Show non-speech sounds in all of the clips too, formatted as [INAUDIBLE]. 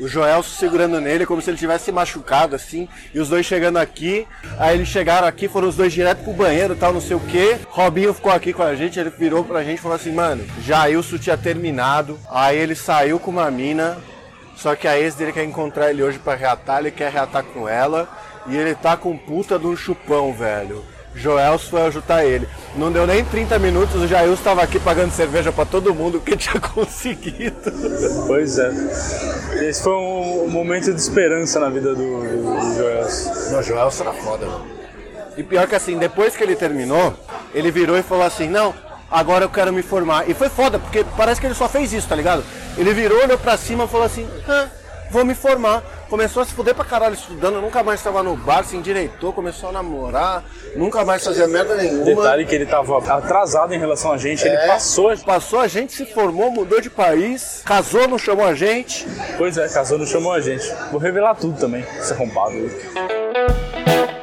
O Joelso segurando nele como se ele tivesse machucado, assim. E os dois chegando aqui. Aí eles chegaram aqui, foram os dois direto pro banheiro tal, não sei o que. Robinho ficou aqui com a gente, ele virou pra gente e falou assim, mano, Jailson tinha terminado. Aí ele saiu com uma mina. Só que a ex dele quer encontrar ele hoje pra reatar, ele quer reatar com ela. E ele tá com puta de um chupão, velho. Joelso foi ajudar ele. Não deu nem 30 minutos, o Jailson estava aqui pagando cerveja para todo mundo que [LAUGHS] tinha conseguido. Pois é. Esse foi um momento de esperança na vida do, do Joelso. Não, Joelso era foda, mano. E pior que assim, depois que ele terminou, ele virou e falou assim, não, agora eu quero me formar. E foi foda, porque parece que ele só fez isso, tá ligado? Ele virou, olhou pra cima e falou assim, ah, vou me formar. Começou a se fuder pra caralho estudando, nunca mais estava no bar, se endireitou, começou a namorar, nunca mais fazia merda nenhuma. Detalhe que ele tava atrasado em relação a gente, ele É, passou. Passou a gente, se formou, mudou de país, casou, não chamou a gente. Pois é, casou, não chamou a gente. Vou revelar tudo também, esse arrombado aí.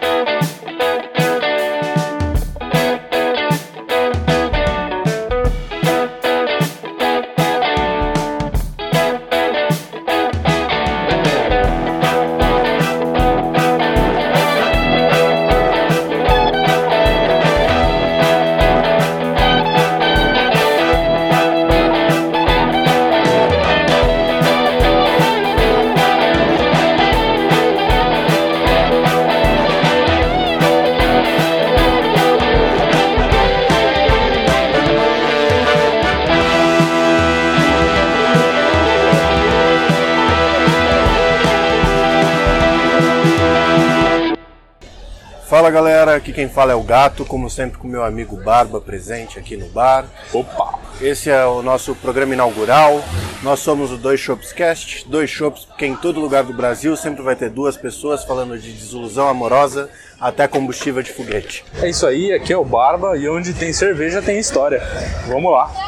Quem fala é o Gato, como sempre com meu amigo Barba presente aqui no bar. Opa! Esse é o nosso programa inaugural. Nós somos o Dois Shops Cast, dois shops porque em todo lugar do Brasil sempre vai ter duas pessoas falando de desilusão amorosa até combustível de foguete. É isso aí, aqui é o Barba e onde tem cerveja tem história. Vamos lá.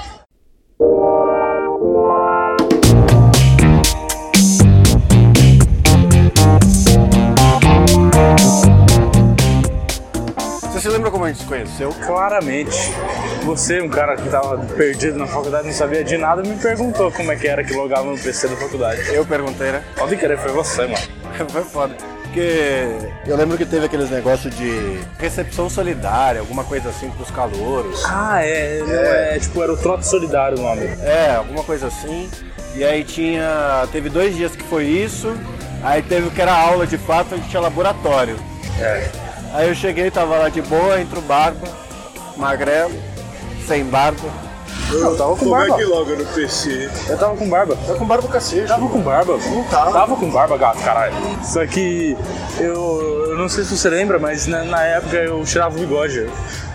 Se conheceu? Claramente, você, um cara que tava perdido na faculdade, não sabia de nada, me perguntou como é que era que logava no PC da faculdade. Eu perguntei, né? Pode querer, foi você, mano. [LAUGHS] Foi foda. Porque eu lembro que teve aqueles negócios de recepção solidária, alguma coisa assim pros calouros. Ah, é, não é, tipo, era o Trote Solidário o nome. É, alguma coisa assim. E aí tinha. Teve dois dias que foi isso. Aí teve o que era aula de fato, a gente tinha laboratório. É. Aí eu cheguei, tava lá de boa, entra o barba, magrelo, sem barba. Eu tava com Como é barba. que loga no PC? Eu tava com barba. Tá com barba cacete. Tava com barba. Não tava. Tava com barba, gato, caralho. Só que eu, eu não sei se você lembra, mas na, na época eu tirava o bigode.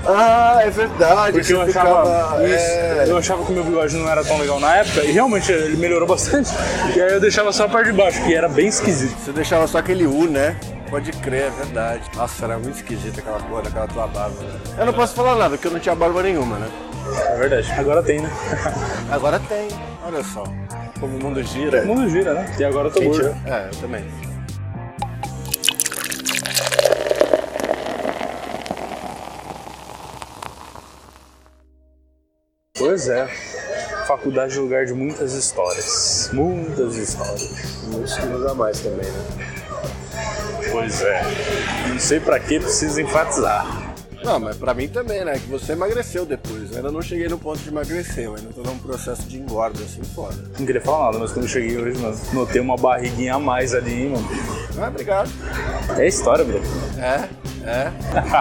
Ah, é verdade. Porque eu achava, ficava- isso, é. eu achava que o meu bigode não era tão legal na época, e realmente ele melhorou [LAUGHS] bastante. E aí eu deixava só a parte de baixo, que era bem esquisito. Você deixava só aquele U, né? Pode crer, é verdade. Nossa, era muito esquisita aquela porra daquela tua barba. né? Eu não posso falar nada, porque eu não tinha barba nenhuma, né? É verdade. Agora tem, né? [LAUGHS] Agora tem, olha só. Como o mundo gira. O mundo gira, né? E agora eu tô Quem gordo. tira? É, eu também. Pois é. Faculdade é lugar de muitas histórias. Muitas histórias. Muitos quilos a mais também, né? Pois é. Não sei pra que precisa enfatizar. Não, mas pra mim também, né? Que você emagreceu depois. Eu ainda não cheguei no ponto de emagrecer, eu ainda tô num processo de engorda, assim, foda. Não queria falar nada, mas quando eu cheguei hoje, mano, notei uma barriguinha a mais ali, hein, mano. Ah, obrigado. É história, bro. É, é.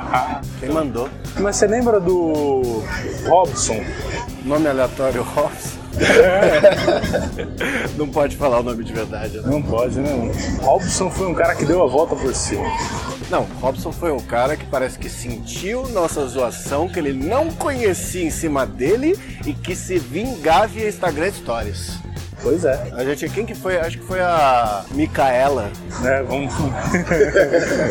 [LAUGHS] Quem mandou? Mas você lembra do Robson? Nome aleatório, Robson. [LAUGHS] não pode falar o nome de verdade, né? Não pode, né? Robson foi um cara que deu a volta por cima. Não, Robson foi um cara que parece que sentiu nossa zoação, que ele não conhecia em cima dele e que se vingava via Instagram Stories. Pois é. A gente, quem que foi? Acho que foi a Micaela. [LAUGHS] É, vamos.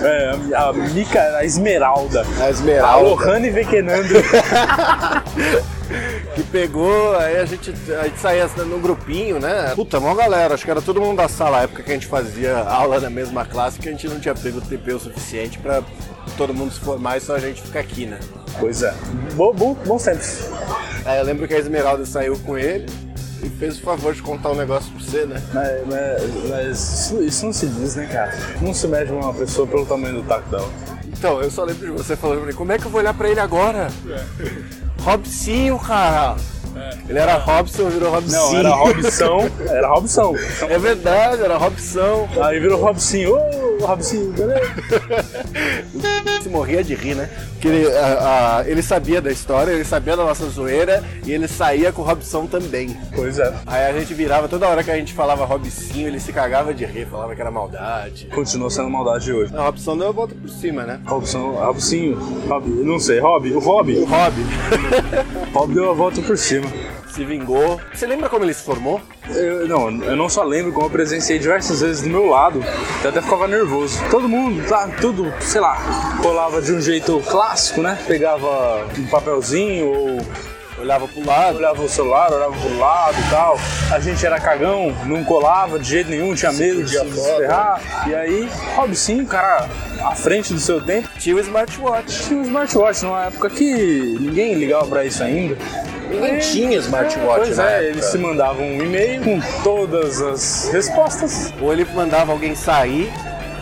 é, a Mica, a Esmeralda. A A Esmeralda. Lohane Vequenando. [LAUGHS] que pegou, aí a gente, a gente saía no grupinho, né? Puta, mó galera, acho que era todo mundo da sala, a época que a gente fazia aula na mesma classe, que a gente não tinha pego o TP o suficiente pra todo mundo se formar e só a gente ficar aqui, né? Pois é. Bom, bom, bom sempre. Aí eu lembro que a Esmeralda saiu com ele, e fez o favor de contar um negócio pra você, né? Mas, mas- mas isso, isso não se diz, né, cara? Não se mede uma pessoa pelo tamanho do taco dela. Então, eu só lembro de você falando pra mim, como é que eu vou olhar pra ele agora? Robsinho, cara. Ele era Robson, virou Robson. Não, era Robson, era Robson. É verdade, era Robson. Aí virou Robsinho, ô Robsinho, beleza? [LAUGHS] Se morria de rir, né? Porque ele, a- a- ele sabia da história, ele sabia da nossa zoeira e ele saía com o Robson também. Pois é. Aí a gente virava, toda hora que a gente falava Robsinho, ele se cagava de rir, falava que era maldade. Continuou sendo maldade hoje. A Robson deu a volta por cima, né? Robson, Robsinho, Rob, não sei, Rob, o Rob, O Rob [LAUGHS] Rob deu a volta por cima. Se vingou. Você lembra como ele se formou? Eu, não, eu não só lembro como eu presenciei diversas vezes do meu lado, eu até ficava nervoso. Todo mundo, tá, tudo, sei lá, colava de um jeito clássico, né? Pegava um papelzinho ou Olhava pro lado. olhava o celular, olhava pro lado e tal. A gente era cagão, não colava de jeito nenhum, tinha medo de se ferrar. E aí, Robson, cara, à frente do seu tempo, Tinha o smartwatch. tinha um smartwatch numa época que ninguém ligava pra isso ainda. Ninguém tinha smartwatch Pois é, eles se mandavam um e-mail com todas as respostas. Ou ele mandava alguém sair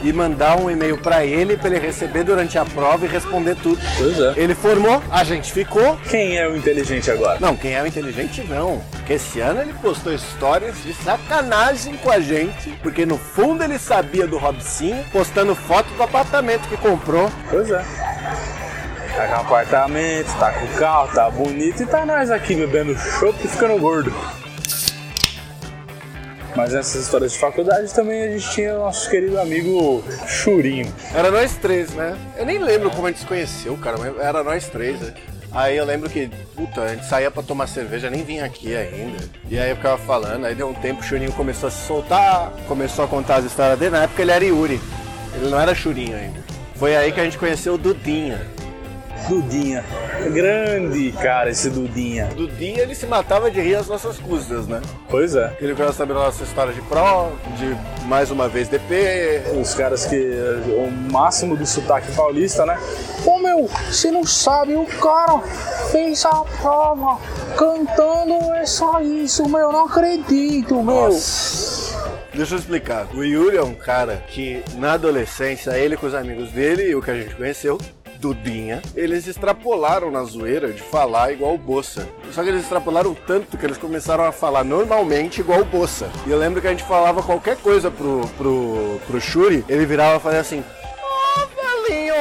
e mandar um e-mail pra ele, pra ele receber durante a prova e responder tudo. Pois é. Ele formou, a gente ficou. Quem é o inteligente agora? Não, quem é o inteligente não. Porque esse ano ele postou histórias de sacanagem com a gente. Porque no fundo ele sabia do Robsinho, postando foto do apartamento que comprou. Pois é. Tá com apartamento, tá com carro, tá bonito e tá nós aqui bebendo chopp e ficando gordo. Mas nessas histórias de faculdade também a gente tinha nosso querido amigo Churinho. Era nós três, né? Eu nem lembro como a gente se conheceu, cara, mas era nós três, né? Aí eu lembro que, puta, a gente saía pra tomar cerveja, nem vinha aqui ainda. E aí eu ficava falando, aí deu um tempo, o Churinho começou a se soltar, começou a contar as histórias dele. Na época ele era Yuri, ele não era Churinho ainda. Foi aí que a gente conheceu o Dudinha. Dudinha. Grande cara esse Dudinha. Dudinha ele se matava de rir às nossas custas, né? Pois é. Ele queria saber da nossa história de pró, de mais uma vez DP. Os caras que. O máximo do sotaque paulista, né? Ô meu, você não sabe, o cara fez a prova cantando é só isso, meu, não acredito, meu. Deixa eu explicar. O Yuri é um cara que na adolescência, ele com os amigos dele e o que a gente conheceu, Dudinha, eles extrapolaram na zoeira de falar igual o Bossa. Só que eles extrapolaram tanto que eles começaram a falar normalmente igual o Bossa. E eu lembro que a gente falava qualquer coisa pro, pro, pro Shuri, ele virava e fazia assim: Ó, velhinho,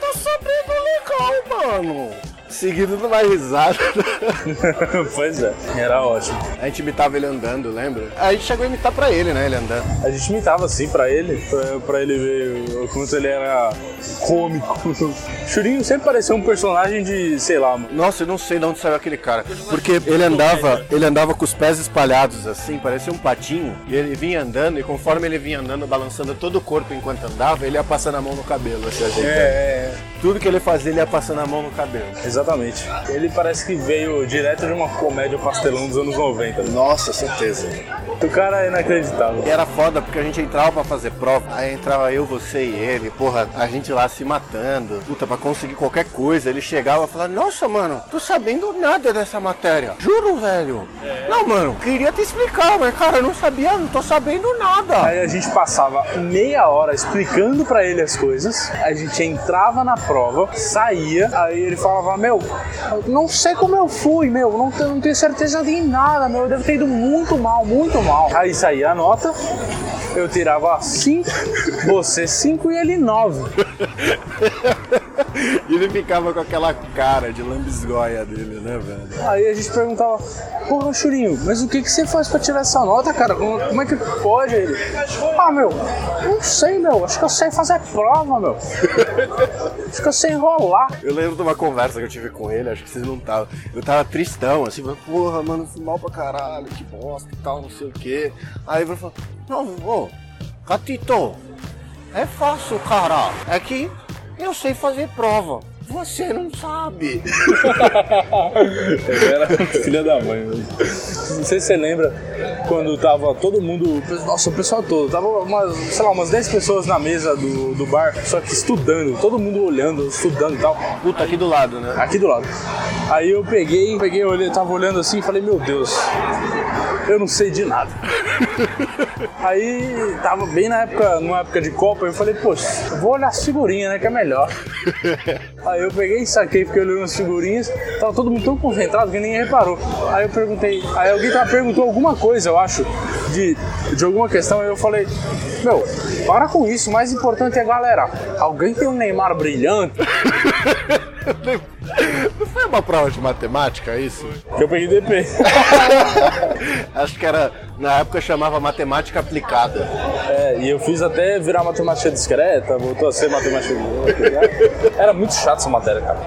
tá sabendo legal, mano. Seguido de uma risada. pois é, era ótimo. A gente imitava ele andando, lembra? A gente chegou a imitar pra ele, né? Ele andando. A gente imitava assim pra ele, pra, pra ele ver o quanto ele era cômico. [LAUGHS] Churinho sempre parecia um personagem de, sei lá, mano. Nossa, eu não sei de onde saiu aquele cara. Porque ele andava, ele andava com os pés espalhados assim, parecia um patinho. E ele vinha andando, e conforme ele vinha andando, balançando todo o corpo enquanto andava, ele ia passando a mão no cabelo, assim, ajeitando. É, Tudo que ele fazia, ele ia passando a mão no cabelo. exatamente. Ele parece que veio direto de uma comédia pastelão dos anos 90. né? Nossa, certeza. O cara é inacreditável. E era foda porque a gente entrava pra fazer prova, aí entrava eu, você e ele, porra, a gente lá se matando, puta, pra conseguir qualquer coisa. Ele chegava e falava, nossa, mano, tô sabendo nada dessa matéria. Juro, velho. Não, mano, queria te explicar, mas cara, eu não sabia, não tô sabendo nada. Aí a gente passava meia hora explicando pra ele as coisas, a gente entrava na prova, saía, aí ele falava, meu, eu não sei como eu fui, meu, não, tenho- não tenho certeza de nada, meu, eu devo ter ido muito mal, muito mal. Aí saía a nota, eu tirava 5, você 5 e ele 9. [LAUGHS] Ele ficava com aquela cara de lambisgoia dele, né, velho? Aí a gente perguntava, porra, Churinho, mas o que, que você faz pra tirar essa nota, cara? Como, como é que pode? Ele, ah, meu, não sei, meu, acho que eu sei fazer prova, meu. Acho que eu sei enrolar. Eu lembro de uma conversa que eu tive com ele, acho que vocês não estavam. Eu tava tristão, assim, falando, porra, mano, fui mal pra caralho, que bosta e tal, não sei o quê. Aí ele falou, não, ô, Catito, é fácil, cara. É que eu sei fazer prova. Você não sabe. Ele [LAUGHS] era filha da mãe. Mesmo. Não sei se você lembra quando tava todo mundo. Nossa, o pessoal todo. Tava umas, sei lá, umas 10 pessoas na mesa do, do bar, só que estudando, todo mundo olhando, estudando e tal. Puta, aqui do lado, né? Aqui do lado. Aí eu peguei, peguei, olhei, tava olhando assim e falei, meu Deus, eu não sei de nada. Aí tava bem na época, numa época de Copa, eu falei, poxa, eu vou olhar as figurinhas, né? Que é melhor. [LAUGHS] Aí eu peguei, saquei, fiquei olhando as figurinhas, tava todo mundo tão concentrado que ninguém reparou. Aí eu perguntei, aí alguém tava, perguntou alguma coisa, eu acho, de, de alguma questão, aí eu falei, meu, para com isso, o mais importante é galera. Alguém tem um Neymar brilhante? Não [LAUGHS] foi uma prova de matemática isso? Que eu peguei DP. [LAUGHS] Acho que era, na época chamava matemática aplicada. É, e eu fiz até virar matemática discreta, voltou a ser matemática discreta. Era muito chato essa matéria, cara.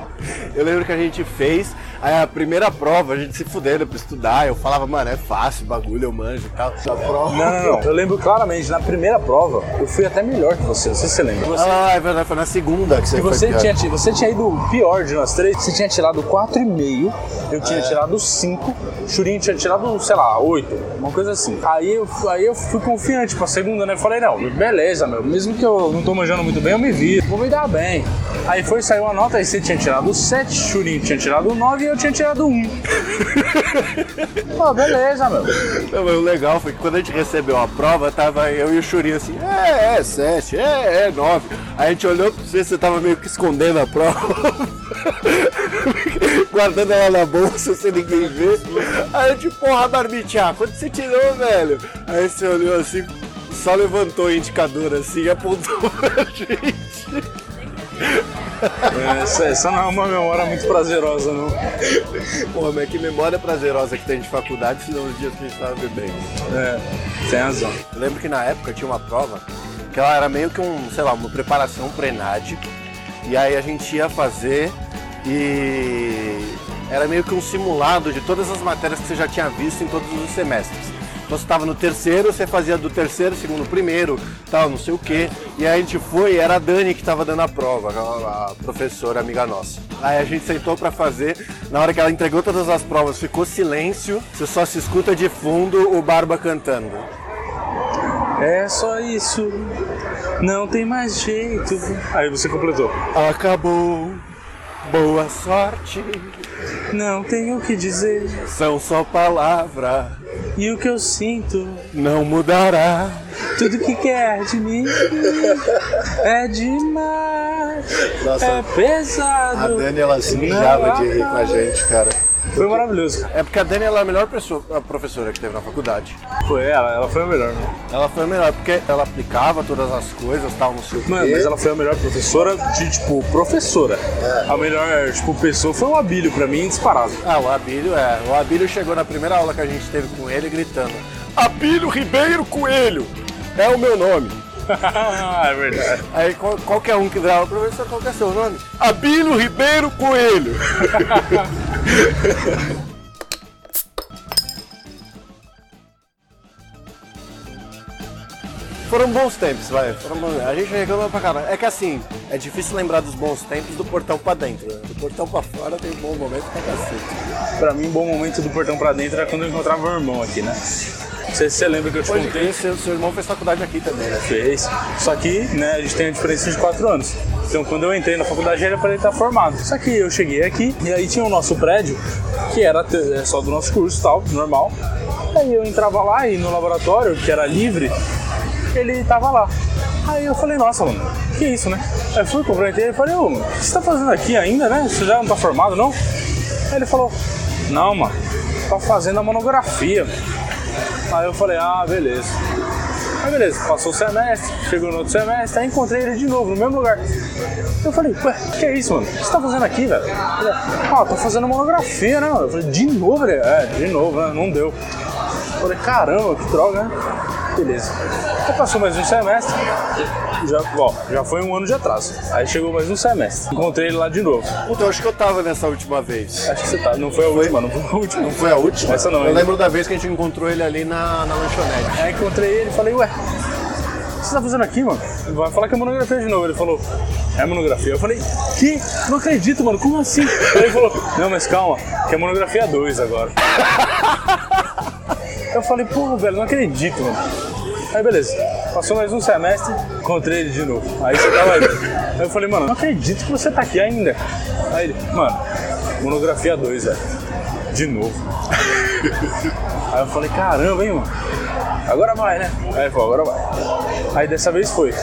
Eu lembro que a gente fez, aí a primeira prova, a gente se fudendo pra estudar, eu falava, mano, é fácil, bagulho, eu manjo e tal. Essa prova. Não, não, não. Eu lembro claramente, na primeira prova, eu fui até melhor que você, não sei se você lembra. Você, Ah, é verdade, foi na segunda que você e foi você pior. tinha, ti- você tinha ido pior de nós três, você tinha tirado 4,5, eu tinha tirado 5, Churinho tinha tirado, sei lá, 8, uma coisa assim. Aí eu, aí eu fui confiante pra segunda, né? Falei, não, beleza, meu, mesmo que eu não tô manjando muito bem, eu me vi, vou me dar bem. Aí foi, saiu a nota, aí você tinha tirado 7, Churinho tinha tirado 9 e eu tinha tirado 1. [LAUGHS] Pô, beleza, meu. Não, mas o legal foi que quando a gente recebeu a prova, tava eu e o Churinho assim, é, é, sete, é, é, nove. Aí a gente olhou pra você, você tava meio que escondendo a prova. [LAUGHS] Guardando ela na bolsa sem ninguém ver. Aí eu tipo, porra, Barbicha, quanto você tirou, velho? Aí você olhou assim, só levantou o indicador assim e apontou [LAUGHS] pra gente. Essa, essa não é uma memória muito prazerosa, não. Porra, mas que memória prazerosa que tem de faculdade, se não os dias que a gente tava bebendo. É, tem razão. Eu lembro que na época tinha uma prova que ela era meio que um, sei lá, uma preparação pro ENAD. E aí a gente ia fazer e era meio que um simulado de todas as matérias que você já tinha visto em todos os semestres. Então você estava no terceiro, você fazia do terceiro, segundo, primeiro, tal, não sei o quê. E aí a gente foi, era a Dani que estava dando a prova, a a professora amiga nossa. Aí a gente sentou para fazer, na hora que ela entregou todas as provas, ficou silêncio, você só se escuta de fundo o Barba cantando. É só isso. Não tem mais jeito. Aí você completou. Acabou. Boa sorte. Não tenho o que dizer. São só palavras. E o que eu sinto, Não mudará. tudo que quer de mim é demais. Nossa, é pesado. ela se mijava de rir com a gente, cara. Foi maravilhoso. É porque a Dani ela é a melhor pessoa, a professora que teve na faculdade. Foi ela, ela foi a melhor. né? Ela foi a melhor, porque ela aplicava todas as coisas, tal, não sei o Mano, quê. mas ela foi a melhor professora de, tipo, professora. A melhor, tipo, pessoa foi o Abílio pra mim, disparado. Ah, o Abílio, é. O Abílio chegou na primeira aula que a gente teve com ele gritando: Abílio Ribeiro Coelho! É o meu nome. [LAUGHS] é verdade. Aí qual- qualquer um que virava, professor, qual que é seu nome? Abílio Ribeiro Coelho! [LAUGHS] Foram bons tempos, vai. Foram bons- A gente reclama pra caralho. É que assim, é difícil lembrar dos bons tempos do portão pra dentro. Né? Do portão pra fora tem um bom momento pra cacete. Pra mim, um bom momento do portão pra dentro era quando eu encontrava meu irmão aqui, né? Não sei se você lembra que eu te Pode contei. seu, seu irmão fez faculdade aqui também, né? Fez. Só que, né, a gente tem a diferença de 4 anos. Então, quando eu entrei na faculdade, era para ele estar formado. Só que eu cheguei aqui e aí tinha o nosso prédio, que era é, só do nosso curso e tal, normal. Aí eu entrava lá e no laboratório, que era livre, ele tava lá. Aí eu falei, nossa, mano, que isso, né? Aí fui, cumprimentei ele e falei, ô, o que você tá fazendo aqui ainda, né? Você já não tá formado, não? Aí ele falou, não, mano, tá fazendo a monografia. Aí eu falei, ah, beleza. Aí beleza, passou o semestre, chegou no outro semestre, aí encontrei ele de novo, no mesmo lugar. Eu falei, ué, que é isso, mano? O que você tá fazendo aqui, velho? Ah, tô fazendo monografia, né, mano? Eu falei, de novo, ele, é, de novo, né? Não deu. Eu falei, caramba, que droga, né? Beleza. Aí passou mais um semestre, já, ó, já foi um ano de atraso. Aí chegou mais um semestre, encontrei ele lá de novo. Puta, eu acho que eu tava nessa última vez. Acho que você tá, não foi a última, não foi a última. Não foi a última? Essa não, Eu ainda. lembro da vez que a gente encontrou ele ali na, na lanchonete. Aí encontrei ele e falei, ué, você tá fazendo aqui, mano? Vai falar que é monografia de novo. Ele falou, é monografia. Eu falei, que? Não acredito, mano, como assim? Aí ele falou, não, mas calma, que é monografia 2 agora. [LAUGHS] Eu falei, porra, velho, não acredito, mano. Aí beleza, passou mais um semestre, encontrei ele de novo. Aí você tava aí. Aí eu falei, mano, não acredito que você tá aqui ainda. Aí ele, mano, monografia 2, velho. De novo. [LAUGHS] Aí eu falei, caramba, hein, mano. Agora vai, né? Aí ele falou, agora vai. Aí dessa vez foi.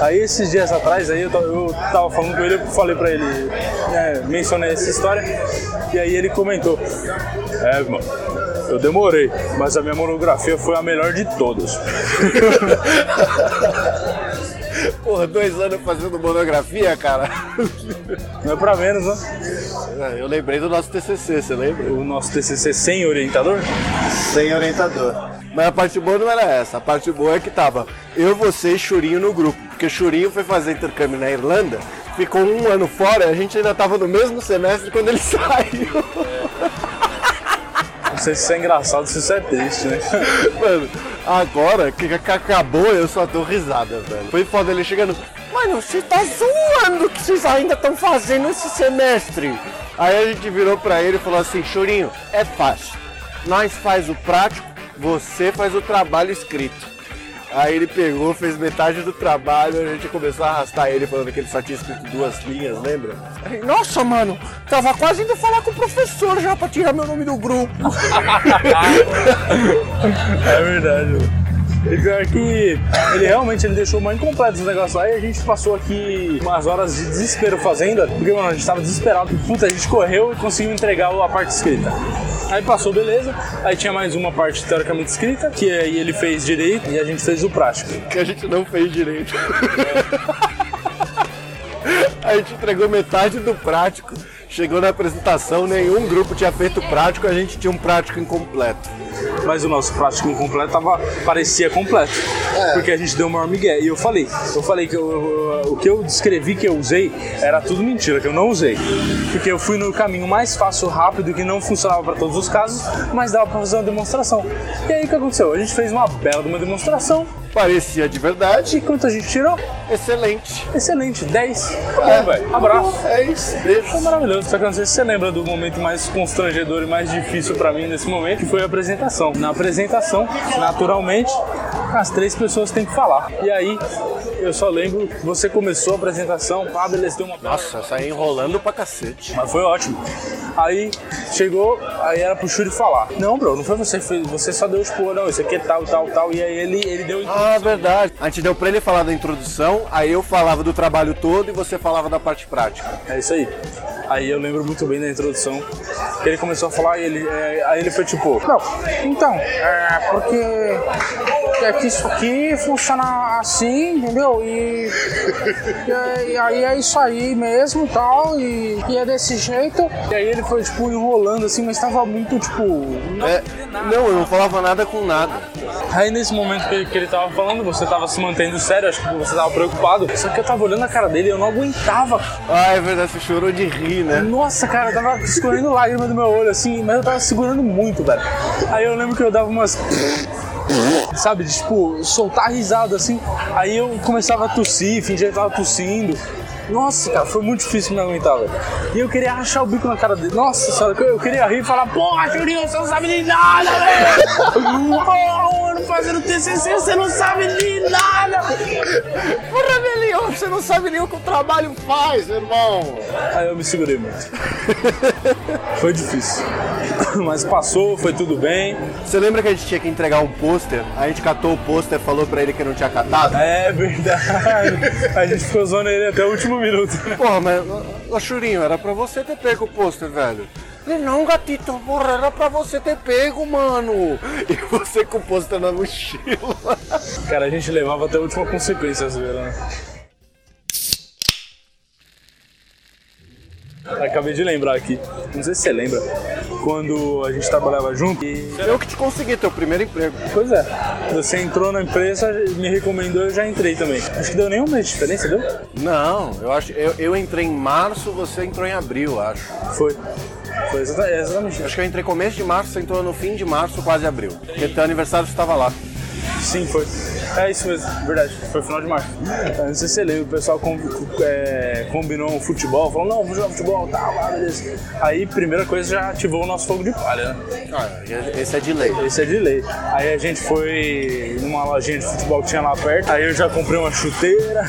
Aí esses dias atrás, aí eu, eu tava falando com ele, eu falei pra ele, né, mencionei essa história, e aí ele comentou, é, mano, eu demorei, mas a minha monografia foi a melhor de todas. [LAUGHS] Porra, dois anos fazendo monografia, cara. Não é pra menos, né? Eu lembrei do nosso TCC, você lembra? O nosso TCC sem orientador? Sem orientador. Mas a parte boa não era essa. A parte boa é que tava eu, você e Churinho no grupo. Porque Churinho foi fazer intercâmbio na Irlanda, ficou um ano fora e a gente ainda tava no mesmo semestre quando ele [LAUGHS] saiu. Não sei se isso é engraçado, se isso é triste, né? [LAUGHS] Mano, agora que acabou, eu só dou risada, velho. Foi foda ele chegando. Mano, você tá zoando que vocês ainda estão fazendo esse semestre. Aí a gente virou pra ele e falou assim, Chorinho, é fácil. Nós faz o prático, você faz o trabalho escrito. Aí ele pegou, fez metade do trabalho, a gente começou a arrastar ele falando que ele só tinha escrito duas linhas, lembra? Nossa, mano, tava quase indo falar com o professor já pra tirar meu nome do grupo. [LAUGHS] É verdade. E pior que ele realmente ele deixou mais incompleto os negócios lá e a gente passou aqui umas horas de desespero fazendo, porque mano, a gente tava desesperado. Puta, a gente correu e conseguiu entregar a parte escrita. Aí passou, beleza. Aí tinha mais uma parte teoricamente escrita, que aí ele fez direito e a gente fez o prático. que a gente não fez direito. A gente entregou metade do prático. Chegou na apresentação, nenhum grupo tinha feito prático, a gente tinha um prático incompleto. Mas o nosso prático incompleto tava, parecia completo. Porque a gente deu o maior migué. E eu falei, eu falei que eu- eu- o que eu descrevi que eu usei era tudo mentira, que eu não usei. Porque eu fui no caminho mais fácil, rápido, que não funcionava para todos os casos, mas dava para fazer uma demonstração. E aí o que aconteceu? A gente fez uma bela de uma demonstração. Parecia de verdade. E quanto a gente tirou? Excelente. Excelente, 10. Tá bom, velho. Abraço. É isso, beijo. Foi maravilhoso. Só que eu não sei se você lembra do momento mais constrangedor e mais difícil pra mim nesse momento, que foi a apresentação. Na apresentação, naturalmente, as três pessoas têm que falar. E aí, eu só lembro que você começou a apresentação, pá, beleza, deu uma. Nossa, saí enrolando pra cacete. Mas foi ótimo. Aí chegou, aí era pro Shuri falar. Não, bro, não foi você que fez, você só deu tipo, não, isso aqui é tal, tal, tal. E aí ele, ele deu. Ah, verdade. A gente deu pra ele falar da introdução, aí eu falava do trabalho todo e você falava da parte prática. É isso aí. Aí eu lembro muito bem da introdução, que ele começou a falar e ele, é, aí ele foi tipo, não, então, é porque é que isso aqui funciona assim, entendeu? E, e aí- e aí é isso aí mesmo tal, e, e é desse jeito. E aí ele foi tipo enrolando assim, mas tava muito tipo. Não, É, não, eu não falava nada com nada. Aí nesse momento que, que ele tava falando, você tava se mantendo sério, acho que você tava preocupado. Só que eu tava olhando a cara dele e eu não aguentava. Ah, é verdade, você chorou de rir, né? Nossa, cara, tava escorrendo lágrima do meu olho, assim, mas eu tava segurando muito, velho. Aí eu lembro que eu dava umas. Sabe, tipo, soltar risada assim. Aí eu começava a tossir, fingia que tava tossindo. Nossa, cara, foi muito difícil me aguentar, velho. E eu queria rachar o bico na cara dele. Nossa senhora, eu queria rir e falar: Porra, Juninho, você não sabe de nada, velho! [LAUGHS] Fazendo TCC, você não sabe de nada! Porra, Melion, você não sabe nem o que o trabalho faz, irmão. Aí eu me segurei muito. Foi difícil. Mas passou, foi tudo bem. Você lembra que a gente tinha que entregar um pôster? A gente catou o pôster e falou pra ele que não tinha catado? É verdade. A gente ficou zoando ele até o último minuto. Porra, mas, ô, ô Churinho, era pra você ter pego o pôster, velho. Não, gatito, porra, era pra você ter pego, mano. E você com o pôster na mochila. Cara, a gente levava até a última consequência às vezes, né? Acabei de lembrar aqui, não sei se você lembra, quando a gente trabalhava junto e. Eu que te consegui teu primeiro emprego. Pois é, você entrou na empresa, me recomendou, eu já entrei também. Acho que deu nem um mês de diferença, deu? Não, eu acho. Eu, eu entrei em março, você entrou em abril, acho. Foi. Foi é exatamente. Acho que eu entrei começo de março, você entrou no fim de março, quase abril. Porque teu aniversário você estava lá. Sim, foi. É isso mesmo, verdade. Foi final de março. Eu não sei se você lembra, o pessoal com- é, combinou um futebol, falou, não, vamos jogar futebol, tá, lá, beleza. Aí, primeira coisa, já ativou o nosso fogo de palha, né? Cara, esse é de lei. Esse é de lei. Aí a gente foi numa lojinha de futebol que tinha lá perto. Aí eu já comprei uma chuteira,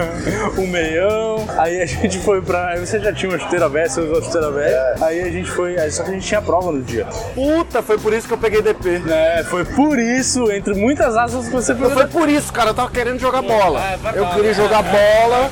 [LAUGHS] um meião. Aí a gente foi pra. aí Você já tinha uma chuteira velha, você usou a chuteira velha. Aí a gente foi. aí Só que a gente tinha prova no dia. Puta, foi por isso que eu peguei DP. É, foi por isso, entre muitas asas, que você pegou. Foi por isso, cara, eu tava querendo jogar bola. É, verdade, Eu queria é, jogar é, bola.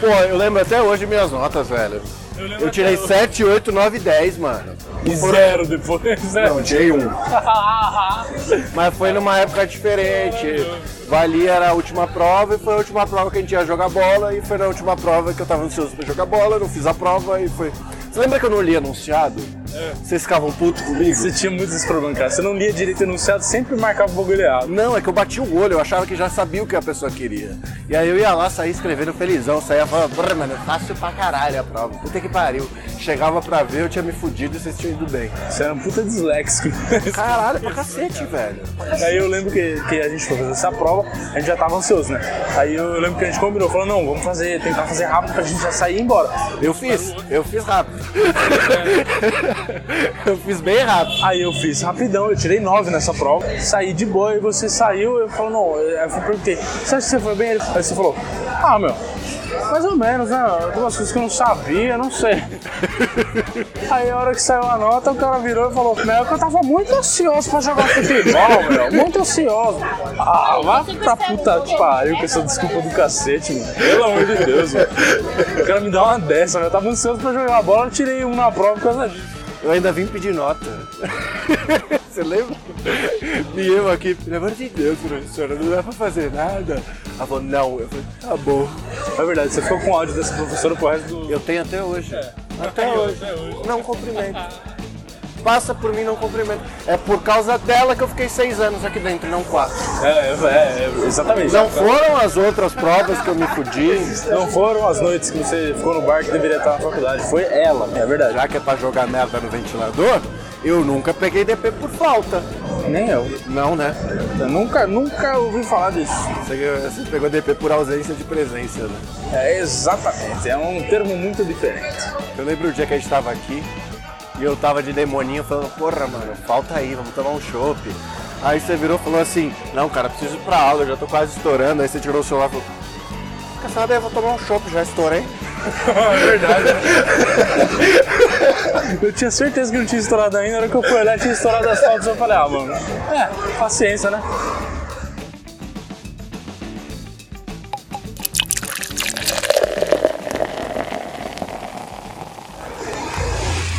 Pô, eu lembro até hoje minhas notas, velho. lembro Eu tirei até hoje. 7, 8, 9, 10, mano. E zero depois. Zero. Não, tirei um. [LAUGHS] Mas foi numa época diferente. Vali era a última prova e foi a última prova que a gente ia jogar bola e foi na última prova que eu tava ansioso pra jogar bola, não fiz a prova e foi. Você lembra que eu não li anunciado? Vocês ficavam putos comigo? Você tinha muitos esse problema, cara. Você não lia direito enunciado, sempre marcava o bagulho errado. Não, é que eu bati o olho, eu achava que já sabia o que a pessoa queria. E aí eu ia lá, saía escrevendo felizão, saía falando, "Brr, mano, fácil pra caralho a prova. Puta que pariu. Chegava pra ver, eu tinha me fudido e vocês tinham ido bem. Você era um puta disléxico. Caralho, pra cacete, velho. Aí eu lembro que, que a gente foi fazer essa prova, a gente já tava ansioso, né? Aí eu lembro que a gente combinou, falou, não, vamos fazer, tentar fazer rápido pra gente já sair e ir embora. Eu fiz, eu fiz rápido. [LAUGHS] eu fiz bem rápido. Aí eu fiz rapidão, eu tirei nove nessa prova, saí de boa e você saiu, eu falei, não, eu perguntei, você acha que você foi bem? Aí você falou, ah, meu, mais ou menos, né? Algumas coisas que eu não sabia, não sei. [LAUGHS] Aí a hora que saiu a nota, o cara virou e falou, meu, que eu tava muito ansioso pra jogar futebol, meu, muito ansioso. Ah, vai pra puta que pariu com essa desculpa do cacete, mano. Pelo amor de Deus, mano. O cara me dá uma dessa, meu. Eu tava ansioso pra jogar bola, eu tirei um na prova por causa disso. Eu ainda vim pedir nota. [LAUGHS] Você lembra? E eu aqui, pelo amor de Deus, professora, não dá pra fazer nada. Ela falou, não. Eu falei, tá bom. É verdade, você ficou com áudio dessa professora pro resto do. Eu tenho até hoje. Até hoje. Não cumprimento. Passa por mim, não cumprimento. É por causa dela que eu fiquei seis anos aqui dentro, não quatro. É, é, é, exatamente. Não foram as outras provas que eu me fudi. Não foram as noites que você ficou no bar que deveria estar na faculdade, foi ela, é verdade. Já que é pra jogar merda no ventilador, eu nunca peguei DP por falta. Nem eu. Não, né? Eu nunca, nunca ouvi falar disso. Você, você pegou DP por ausência de presença, né? É exatamente, é um termo muito diferente. Eu lembro o dia que a gente tava aqui e eu tava de demoninho falando, porra, mano, falta aí, vamos tomar um chopp. Aí você virou e falou assim, não, cara, preciso ir pra aula, eu já tô quase estourando. Aí você tirou o celular e falou, quer saber, eu vou tomar um chopp, já estourei. É [LAUGHS] verdade. [LAUGHS] eu tinha certeza que não tinha estourado ainda, na hora que eu fui olhar tinha estourado as fotos, eu falei, ah, mano, é, paciência, né?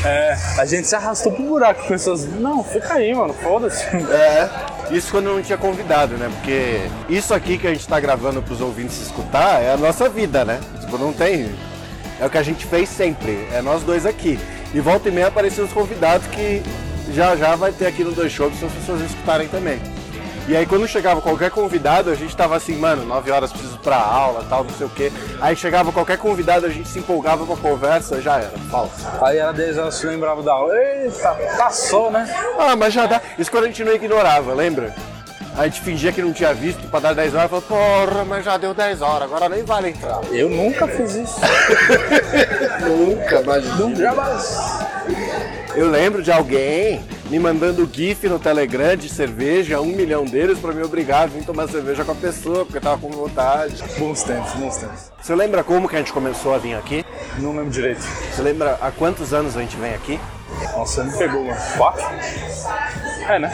É, a gente se arrastou pro buraco, pessoas, não, fica aí, mano, foda-se. É, isso quando não tinha convidado, né? Porque isso aqui que a gente tá gravando pros ouvintes escutar é a nossa vida, né? Tipo, não tem. É o que a gente fez sempre, é nós dois aqui. E volta e meia aparecem os convidados que já já vai ter aqui no Dois Shows se as pessoas escutarem também. E aí quando chegava qualquer convidado, a gente tava assim, mano, 9 horas preciso ir pra aula, tal, não sei o quê. Aí chegava qualquer convidado, a gente se empolgava com a conversa, já era, falso. Aí era 10 horas, se lembrava da aula, eita, passou, né? Ah, mas já dá. Isso quando a gente não ignorava, lembra? A gente fingia que não tinha visto pra dar 10 horas e falou, porra, mas já deu 10 horas, agora nem vale entrar. Eu nunca fiz isso. [LAUGHS] Nunca, imagina. Nunca jamais. Eu lembro de alguém me mandando GIF no Telegram de cerveja, um milhão deles, pra me obrigar a vir tomar cerveja com a pessoa, porque eu tava com vontade. Bons tempos, bons tempos. Você lembra como que a gente começou a vir aqui? Não lembro direito. Você lembra há quantos anos a gente vem aqui? Nossa, me pegou, mano. Quatro? É, né?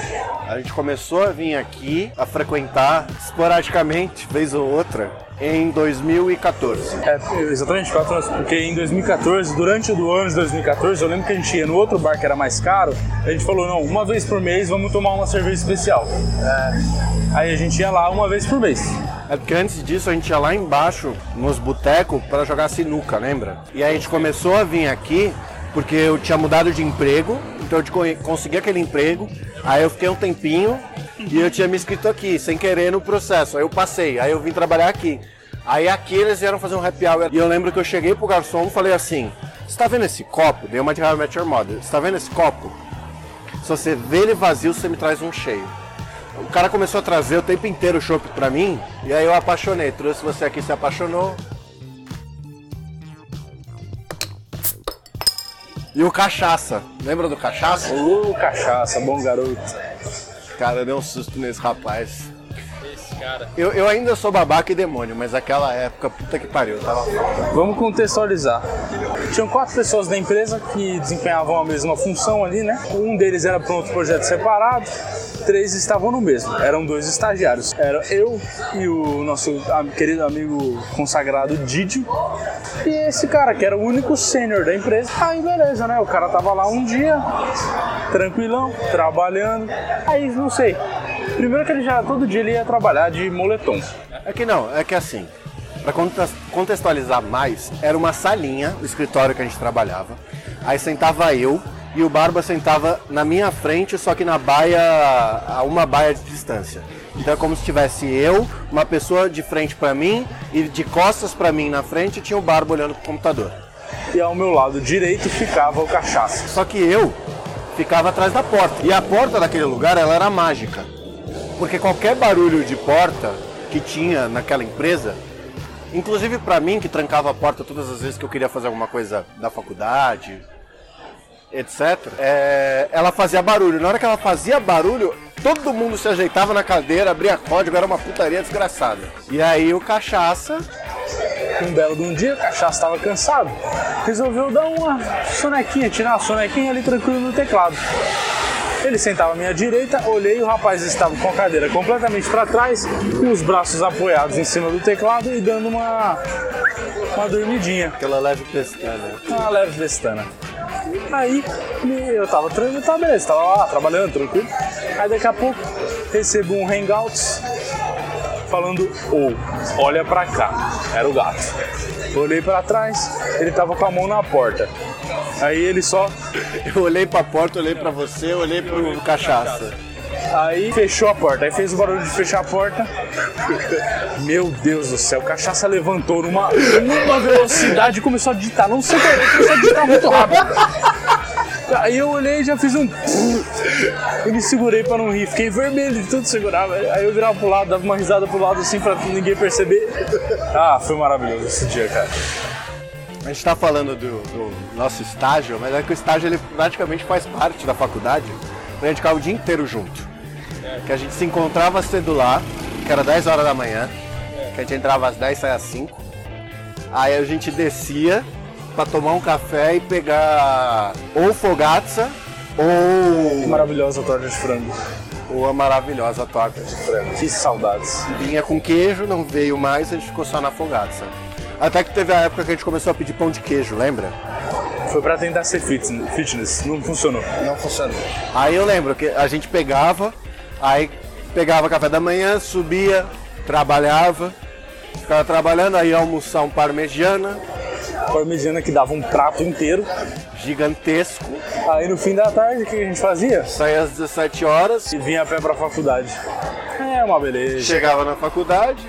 A gente começou a vir aqui, a frequentar esporadicamente, vez ou outra, em 2014. É, exatamente quatro anos. Porque em 2014, durante o do ano de 2014, eu lembro que a gente ia no outro bar que era mais caro, a gente falou, não, uma vez por mês vamos tomar uma cerveja especial. É, aí a gente ia lá uma vez por mês. É porque antes disso a gente ia lá embaixo, nos botecos, para jogar sinuca, lembra? E aí a gente começou a vir aqui porque eu tinha mudado de emprego, então eu consegui aquele emprego, aí eu fiquei um tempinho e eu tinha me inscrito aqui, sem querer no processo. Aí eu passei, aí eu vim trabalhar aqui. Aí aqui eles vieram fazer um happy hour e eu lembro que eu cheguei pro garçom e falei assim: Você tá vendo esse copo? Dei uma de How Met Your Mother. Você tá vendo esse copo? Se você vê ele vazio, você me traz um cheio. O cara começou a trazer o tempo inteiro o chopp pra mim, e aí eu apaixonei. Trouxe você aqui, se apaixonou. E o Cachaça. Lembra do Cachaça? Ô, cachaça, bom garoto. Cara, deu um susto nesse rapaz. Cara. Eu, eu ainda sou babaca e demônio, mas aquela época, puta que pariu, tava. Vamos contextualizar. Tinham quatro pessoas da empresa que desempenhavam a mesma função ali, né? Um deles era para outro projeto separado, três estavam no mesmo. Eram dois estagiários. Era eu e o nosso querido amigo consagrado Didio. E esse cara, que era o único sênior da empresa. Aí beleza, né? O cara tava lá um dia, tranquilão, trabalhando. Aí não sei. Primeiro que ele já todo dia ele ia trabalhar de moletom. É que não, é que assim, pra contes- contextualizar mais, era uma salinha, o escritório que a gente trabalhava. Aí sentava eu e o Barba sentava na minha frente, só que na baia, a uma baia de distância. Então é como se tivesse eu, uma pessoa de frente pra mim e de costas pra mim na frente tinha o Barba olhando pro computador. E ao meu lado direito ficava o cachaça. Só que eu ficava atrás da porta. E a porta daquele lugar, ela era mágica. Porque qualquer barulho de porta que tinha naquela empresa, inclusive pra mim que trancava a porta todas as vezes que eu queria fazer alguma coisa da faculdade, etc, é, ela fazia barulho. Na hora que ela fazia barulho, todo mundo se ajeitava na cadeira, abria código, era uma putaria desgraçada. E aí o cachaça Um belo de um dia, o cachaça estava cansado, resolveu dar uma sonequinha, tirar uma sonequinha ali tranquilo no teclado. Ele sentava à minha direita, olhei, o rapaz estava com a cadeira completamente para trás, com os braços apoiados em cima do teclado e dando uma, uma dormidinha, aquela leve pestana. uma leve vestana. Aí eu tava tranquilo, tá beleza, tava lá trabalhando, tranquilo. Aí daqui a pouco recebo um Hangouts falando, ou, olha pra cá. Era o gato. Olhei pra trás, ele tava com a mão na porta. Aí ele só. Eu olhei pra porta, olhei pra você, olhei pro cachaça. Aí fechou a porta. Aí fez o barulho de fechar a porta. Meu Deus do céu, o cachaça levantou numa, numa velocidade e começou a digitar. Não sei porquê, começou a digitar muito rápido. Aí eu olhei e já fiz um. E me segurei pra não rir. Fiquei vermelho de tudo segurar. Aí eu virava pro lado, dava uma risada pro lado assim pra ninguém perceber. Ah, foi maravilhoso esse dia, cara. A gente está falando do, do nosso estágio, mas é que o estágio ele praticamente faz parte da faculdade. A gente ficava o dia inteiro junto. Que a gente se encontrava cedo lá, que era 10 horas da manhã, que a gente entrava às 10 e saía às 5. Aí a gente descia para tomar um café e pegar ou fogatza ou, Maravilhosa torta de frango. ou a maravilhosa torta de frango. Que saudades. Vinha com queijo, não veio mais, a gente ficou só na fogatza. Até que teve a época que a gente começou a pedir pão de queijo, lembra? Foi pra tentar ser fitness, fitness. não funcionou. Não funcionou. Aí eu lembro que a gente pegava, aí pegava café da manhã, subia, trabalhava, ficava trabalhando, aí ia almoçar um parmegiana Parmegiana que dava um prato inteiro. gigantesco, Aí no fim da tarde, o que a gente fazia? saía às 17 horas, E vinha a pé pra faculdade. É uma beleza. chegava na faculdade,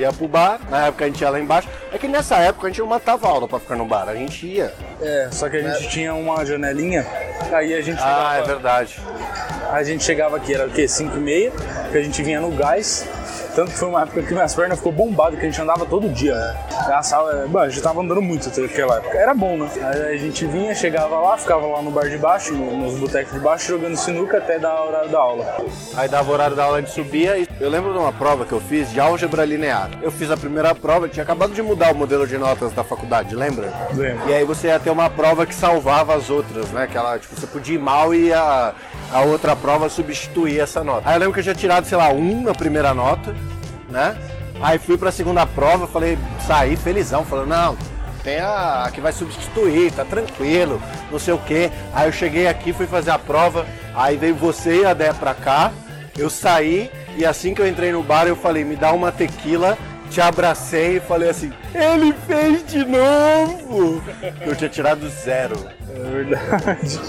ia pro bar, na época a gente ia lá embaixo. É que nessa época a gente não matava aula pra ficar no bar, a gente ia. É, só que a gente tinha uma janelinha, aí a gente chegava, Ah, é verdade. a gente chegava aqui, era o quê? 5 e meia, que a gente vinha no gás. Tanto que foi uma época que minhas pernas ficou bombado, que a gente andava todo dia. né? A sala, bom, a gente tava andando muito naquela época. Era bom, né? Aí a gente vinha, chegava lá, ficava lá no bar de baixo, no- nos botecos de baixo, jogando sinuca até dar a hora da aula. Aí dava o horário da aula, a gente subia e eu lembro de uma prova que eu fiz de álgebra linear. Eu fiz a primeira prova, tinha acabado de mudar o modelo de notas da faculdade, lembra? Lembro. E aí você ia ter uma prova que salvava as outras, né? Que ela, tipo, você podia ir mal e a, a outra prova substituía essa nota. Aí eu lembro que eu tinha tirado, sei lá, um na primeira nota, né? Aí fui pra segunda prova, falei, saí felizão, falando, não, tem a, a que vai substituir, tá tranquilo, não sei o quê. Aí eu cheguei aqui, fui fazer a prova, aí veio você e a Dé pra cá, eu saí e assim que eu entrei no bar eu falei, me dá uma tequila, te abracei e falei assim, ele fez de novo! Eu tinha tirado zero. É verdade.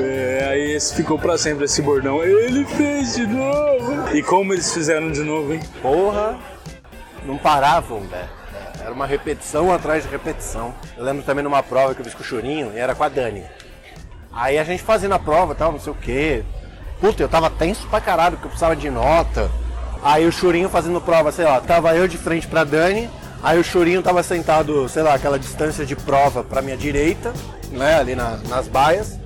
É, aí esse ficou pra sempre esse bordão. Ele fez de novo. E como eles fizeram de novo, hein? Porra, não paravam, né? Era uma repetição atrás de repetição. Eu lembro também numa prova que eu fiz com o Churinho e era com a Dani. Aí a gente fazendo a prova e tal, não sei o quê. Puta, eu tava tenso pra caralho, porque eu precisava de nota. Aí o Churinho fazendo prova, sei lá, tava eu de frente pra Dani, aí o Churinho tava sentado, sei lá, aquela distância de prova pra minha direita, né, ali na- nas baias.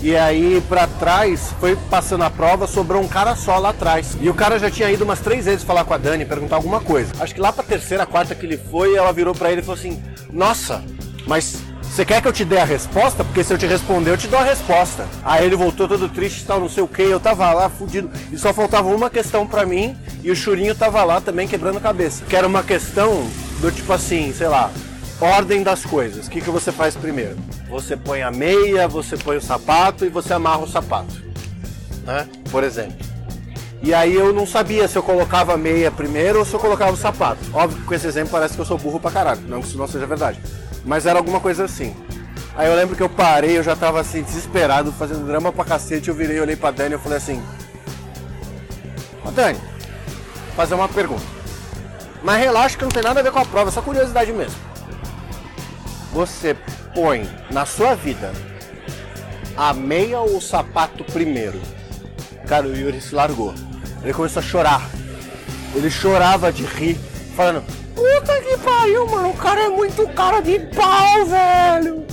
E aí pra trás, foi passando a prova, sobrou um cara só lá atrás. E o cara já tinha ido umas três vezes falar com a Dani, perguntar alguma coisa. Acho que lá pra terceira, quarta que ele foi, ela virou pra ele e falou assim: Nossa, mas você quer que eu te dê a resposta? Porque se eu te responder, eu te dou a resposta. Aí ele voltou todo triste tal, não sei o que. Eu tava lá fudido. E só faltava uma questão pra mim. E o Churinho tava lá também quebrando a cabeça. Que era uma questão do tipo assim, sei lá, ordem das coisas. O que, que você faz primeiro? Você põe a meia, você põe o sapato e você amarra o sapato. Né? Por exemplo. E aí eu não sabia se eu colocava a meia primeiro ou se eu colocava o sapato. Óbvio que com esse exemplo parece que eu sou burro pra caralho. Não que isso não seja verdade. Mas era alguma coisa assim. Aí eu lembro que eu parei, eu já tava assim, desesperado, fazendo drama pra cacete. Eu virei, olhei pra Dani e falei assim: Ô Dani, fazer uma pergunta. Mas relaxa que não tem nada a ver com a prova, é só curiosidade mesmo. Você põe na sua vida a meia ou o sapato primeiro? Cara, o Yuri se largou. Ele começou a chorar. Ele chorava de rir, falando: Puta que pariu, mano, o cara é muito cara de pau, velho.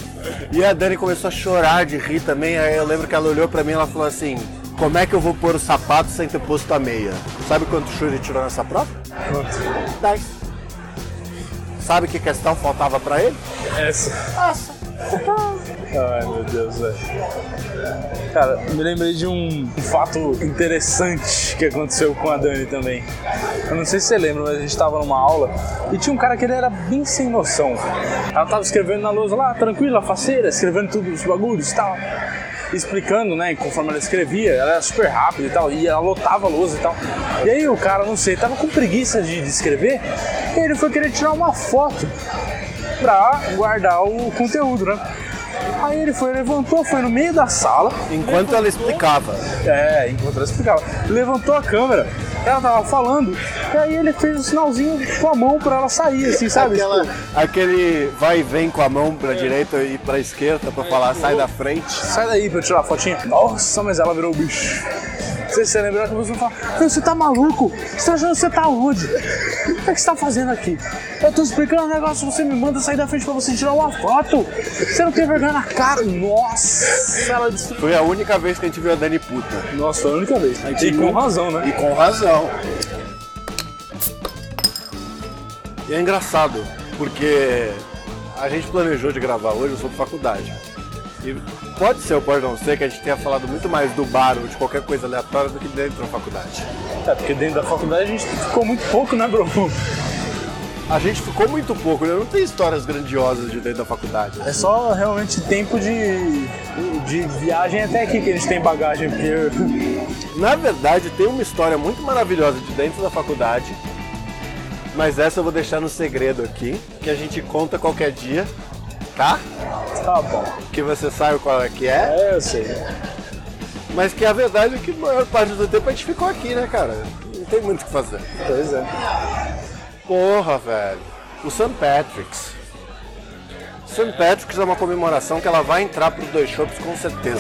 E a Dani começou a chorar de rir também. Aí eu lembro que ela olhou pra mim e ela falou assim: Como é que eu vou pôr o sapato sem ter posto a meia? Sabe quanto Shuri tirou nessa prova? 10. Sabe que questão faltava pra ele? Essa. Nossa. Ai, meu Deus, velho. Cara, me lembrei de um fato interessante que aconteceu com a Dani também. Eu não sei se você lembra, mas a gente tava numa aula e tinha um cara que ele era bem sem noção. Ela tava escrevendo na lousa lá, tranquila, faceira, escrevendo tudo os bagulhos e tal. Explicando, né, conforme ela escrevia, ela era super rápida e tal, e ela lotava a lousa e tal. E aí o cara, não sei, tava com preguiça de, de escrever, e ele foi querer tirar uma foto pra guardar o conteúdo, né? Aí ele foi, levantou, foi no meio da sala. Enquanto ela explicava. É, enquanto ela explicava. Levantou a câmera, ela tava falando, e aí ele fez um sinalzinho com a mão pra ela sair, assim, sabe? Aquela, Tipo, aquele vai e vem com a mão pra direita e pra esquerda pra falar sai da frente. sai daí pra eu tirar a fotinha. Nossa, mas ela virou o bicho. Não sei se você lembra que a pessoa fala, "Não, você tá maluco? Você tá achando que você tá onde? O que, é que você tá fazendo aqui? Eu tô explicando um negócio, você me manda sair da frente pra você tirar uma foto. Você não tem vergonha na cara. Nossa, ela disse. Foi a única vez que a gente viu a Dani puta. Nossa, foi a única vez. E com razão, né? E com razão. E é engraçado, porque a gente planejou de gravar hoje sobre faculdade. E pode ser ou pode não ser que a gente tenha falado muito mais do bar ou de qualquer coisa aleatória do que dentro da faculdade. É, porque dentro da faculdade a gente ficou muito pouco, né, bro? A gente ficou muito pouco, né? Não tem histórias grandiosas de dentro da faculdade. É só realmente tempo de, de viagem até aqui que a gente tem bagagem, porque. [LAUGHS] Na verdade, tem uma história muito maravilhosa de dentro da faculdade, mas essa eu vou deixar no segredo aqui, que a gente conta qualquer dia, tá? Tá bom. Que você sabe qual é que é, É, eu sei. mas que a verdade é que a maior parte do tempo a gente ficou aqui, né, cara? Não tem muito o que fazer. Pois é. Porra, velho. O St. Patrick's. St. Patrick's é uma comemoração que ela vai entrar pros dois shows com certeza.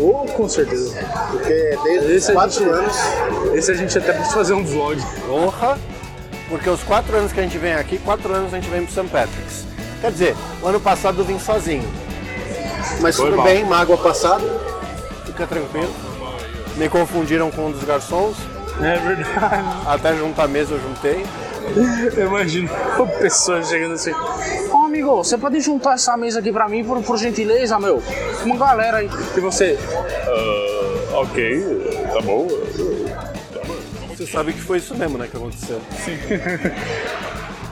Oh, com certeza. Porque desde Esse a gente- Esse a gente até precisa fazer um vlog. Honra, porque os quatro anos que a gente vem aqui, quatro anos a gente vem pro St. Patrick's. Quer dizer, o ano passado eu vim sozinho. Mas Foi tudo mal. bem, mágoa passada. Fica tranquilo. Me confundiram com um dos garçons. É verdade. Até juntar a mesa eu juntei. Eu imagino pessoas chegando assim. Ô amigo, você pode juntar essa mesa aqui pra mim por, por gentileza, meu? Uma galera aí. E você. "Ah, ok, tá bom. Você sabe que foi isso mesmo, né, que aconteceu. [LAUGHS]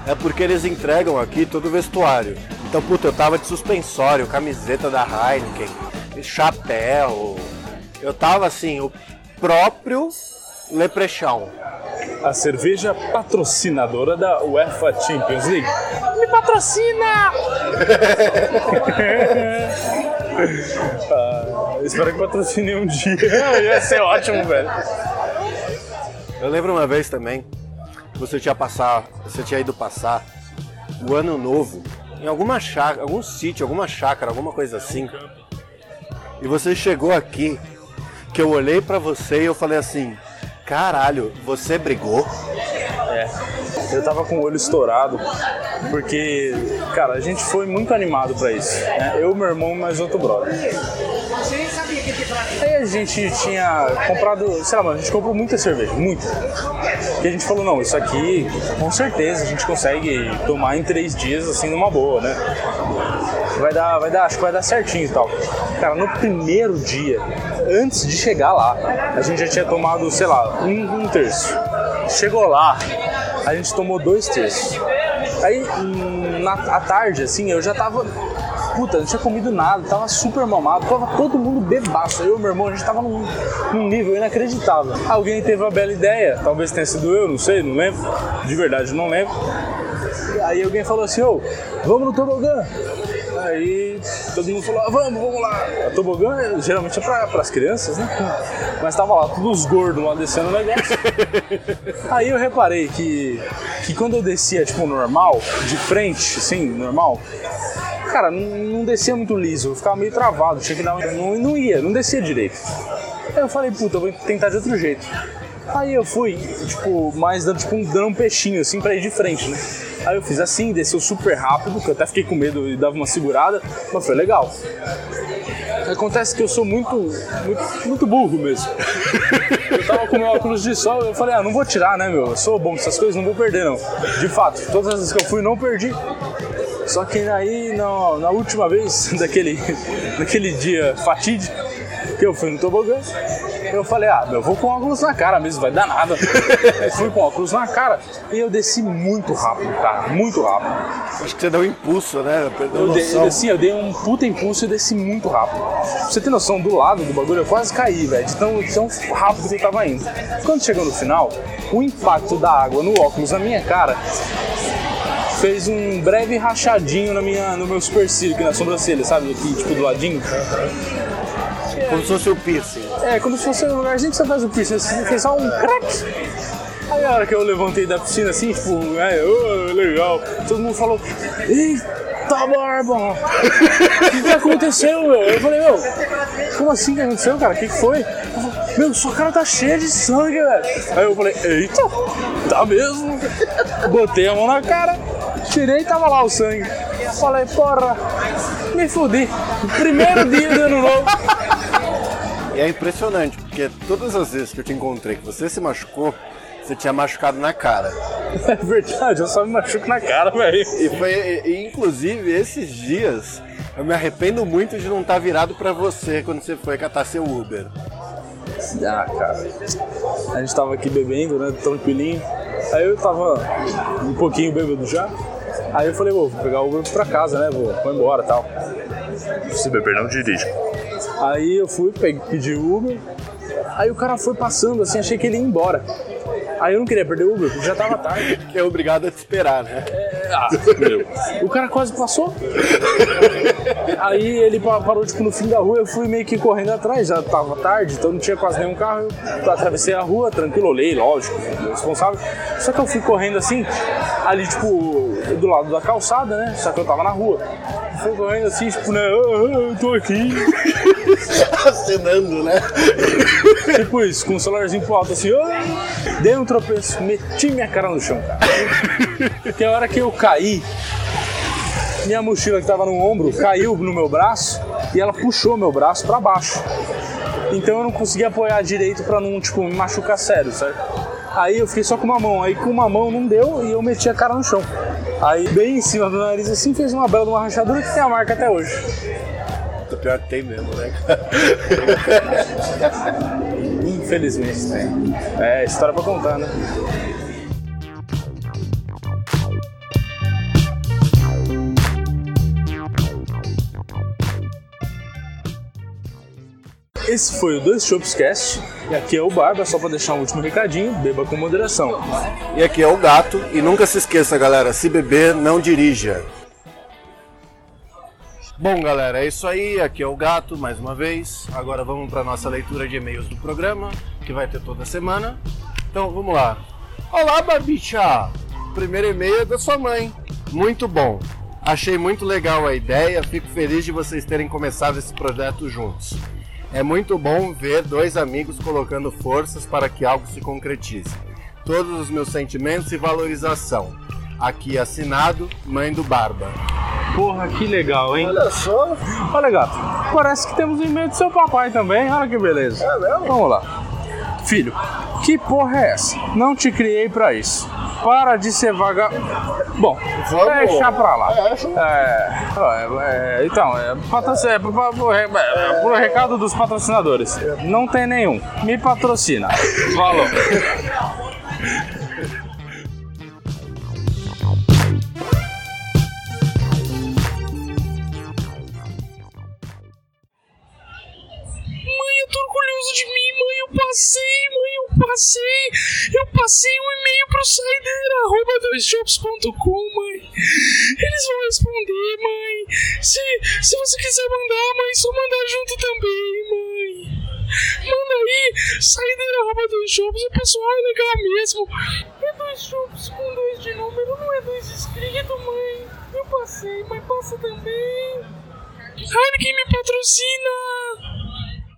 É porque eles entregam aqui todo o vestuário. Então, puta, eu tava de suspensório, camiseta da Heineken, chapéu. Eu tava assim, o próprio leprechão. A cerveja patrocinadora da UEFA Champions League. Me patrocina! [LAUGHS] Ah, espero que patrocine um dia. [LAUGHS] Ia ser ótimo, velho. Eu lembro uma vez também você tinha passar, você tinha ido passar o ano novo em alguma chácara, algum sítio, alguma chácara, alguma coisa assim. E você chegou aqui que eu olhei pra você e eu falei assim: caralho, você brigou? É. Eu tava com o olho estourado, porque, cara, a gente foi muito animado pra isso. Né? Eu, meu irmão e mais outro brother. Aí a gente tinha comprado, sei lá, a gente comprou muita cerveja, muita. E a gente falou, não, isso aqui com certeza a gente consegue tomar em três dias, assim, numa boa, né? Vai dar, vai dar, acho que vai dar certinho e tal. Cara, no primeiro dia, antes de chegar lá, a gente já tinha tomado, sei lá, um, um terço. Chegou lá, a gente tomou dois terços. Aí, na à tarde, assim, eu já tava puta, não tinha comido nada, tava super mamado, tava todo mundo bebaço. Eu e meu irmão, a gente tava num, num nível inacreditável. Alguém teve uma bela ideia, talvez tenha sido eu, não sei, não lembro. De verdade, não lembro. Aí alguém falou assim, ô, vamos no tobogã. Aí todo mundo falou, ah, vamos, vamos lá. A tobogã geralmente é pra, pras crianças, né? Mas tava lá, todos os gordos lá descendo o negócio. [LAUGHS] Aí eu reparei que, que quando eu descia, tipo, normal, de frente, assim, normal, cara, não, descia muito liso, eu ficava meio travado, tinha que dar não, não ia, não descia direito. Aí eu falei, puta, eu vou tentar de outro jeito. Aí eu fui, tipo, mais dando, tipo, dando um peixinho assim pra ir de frente, né? Aí eu fiz assim, desceu super rápido, que eu até fiquei com medo e dava uma segurada, mas foi legal. Acontece que eu sou muito, muito, muito burro mesmo. Eu tava com meu óculos de sol, eu falei, ah, não vou tirar, né, meu? Eu sou bom nessas coisas, não vou perder, não. De fato, todas as vezes que eu fui, não perdi. Só que aí, na, na última vez, [LAUGHS] daquele, daquele dia fatídico, que eu fui no tobogã, eu falei, ah, eu vou com óculos na cara mesmo, vai dar nada. [LAUGHS] eu fui com óculos na cara e eu desci muito rápido, cara, muito rápido. Acho que você deu um impulso, né? Perdeu Eu, de, eu desci, eu dei um puta impulso e desci muito rápido. Pra você ter noção, do lado do bagulho eu quase caí, velho, de tão, de tão rápido que eu tava indo. Quando chegou no final, o impacto da água no óculos na minha cara fez um breve rachadinho na minha, no meu supercílio, aqui na sobrancelha, sabe? Aqui, tipo, do ladinho. Como se fosse o piercing. É, como se fosse um lugarzinho que você faz o piercing, você fez só um crack. Aí a hora que eu levantei da piscina assim, tipo, é, ô, legal, todo mundo falou, eita barba! O que, que aconteceu, meu? Eu falei, meu, como assim que aconteceu, cara? O que, que foi? Falei, meu, sua cara tá cheia de sangue, velho. Aí eu falei, eita, tá mesmo? Botei a mão na cara, tirei e tava lá o sangue. Falei, porra, me fudi. Primeiro dia do ano novo. E é impressionante, porque todas as vezes que eu te encontrei que você se machucou, você tinha machucado na cara. [LAUGHS] É verdade, eu só me machuco na cara, velho. E foi, e- inclusive, esses dias, eu me arrependo muito de não estar virado pra você quando você foi catar seu Uber. Ah, cara. A gente tava aqui bebendo, né? Tranquilinho. Aí eu tava um pouquinho bêbado já. Aí eu falei, vou pegar o Uber pra casa, né? Vou, vou embora e tal. Se beber, não dirige. Aí eu fui, peguei, pedi o Uber. Aí o cara foi passando assim, achei que ele ia embora. Aí eu não queria perder o Uber, porque já tava tarde. Que [LAUGHS] é obrigado a te esperar, né? Ah, meu. O cara quase passou. Aí ele pa- parou tipo no fim da rua, eu fui meio que correndo atrás, já tava tarde, então não tinha quase nenhum carro. Eu atravessei a rua, tranquilo, olhei, lógico, responsável. Só que eu fui correndo assim, ali tipo do lado da calçada, né? Só que eu tava na rua. Eu fui correndo assim, tipo, né? "Ah, ah, eu tô aqui. [LAUGHS] Acenando, né? Tipo isso, com o celularzinho pro alto assim, "Ah". dei um tropeço, meti minha cara no chão, cara. Porque a hora que eu caí, minha mochila que tava no ombro caiu no meu braço e ela puxou meu braço pra baixo. Então eu não consegui apoiar direito pra não, tipo, me machucar sério, certo? Aí eu fiquei só com uma mão, aí com uma mão não deu e eu meti a cara no chão. Aí bem em cima do nariz assim fez uma bela de uma rachadura que tem a marca até hoje. Pior que tem mesmo, né? [LAUGHS] Infelizmente tem. É, história pra contar, né? Esse foi o Dois Chopps Cast. E aqui é o Barba, só pra deixar um último recadinho, beba com moderação. E aqui é o gato. E nunca se esqueça, galera, se beber, não dirija. Bom, galera, é isso aí. Aqui é o gato, mais uma vez. Agora vamos para nossa leitura de e-mails do programa, que vai ter toda semana. Então, vamos lá. Olá, Barbicha! Primeiro e-mail é da sua mãe. Muito bom. Achei muito legal a ideia. Fico feliz de vocês terem começado esse projeto juntos. É muito bom ver dois amigos colocando forças para que algo se concretize. Todos os meus sentimentos e valorização. Aqui assinado, mãe do Barba. Porra, que legal, hein? Olha só. Olha, gato, parece que temos um e-mail do seu papai também. Olha que beleza. É mesmo? Vamos lá. Filho, que porra é essa? Não te criei pra isso. Para de ser vaga. Bom, Vamos. deixa pra lá. É, É, é, é, então, é, patroci- é, pro, é, é, recado dos patrocinadores. Não tem nenhum. Me patrocina. Falou. Mãe, eu tô orgulhoso de mim, mãe. Eu passei, mãe, passei. Eu passei um e-mail pro saideira.com, mãe. Eles vão responder, mãe. Se, se você quiser mandar, mãe, só mandar junto também, mãe. Manda aí, saideira.shops. O pessoal é legal mesmo. É dois shops com dois de número, não é dois escrito, mãe. Eu passei, mãe, passa também. Heineken me patrocina!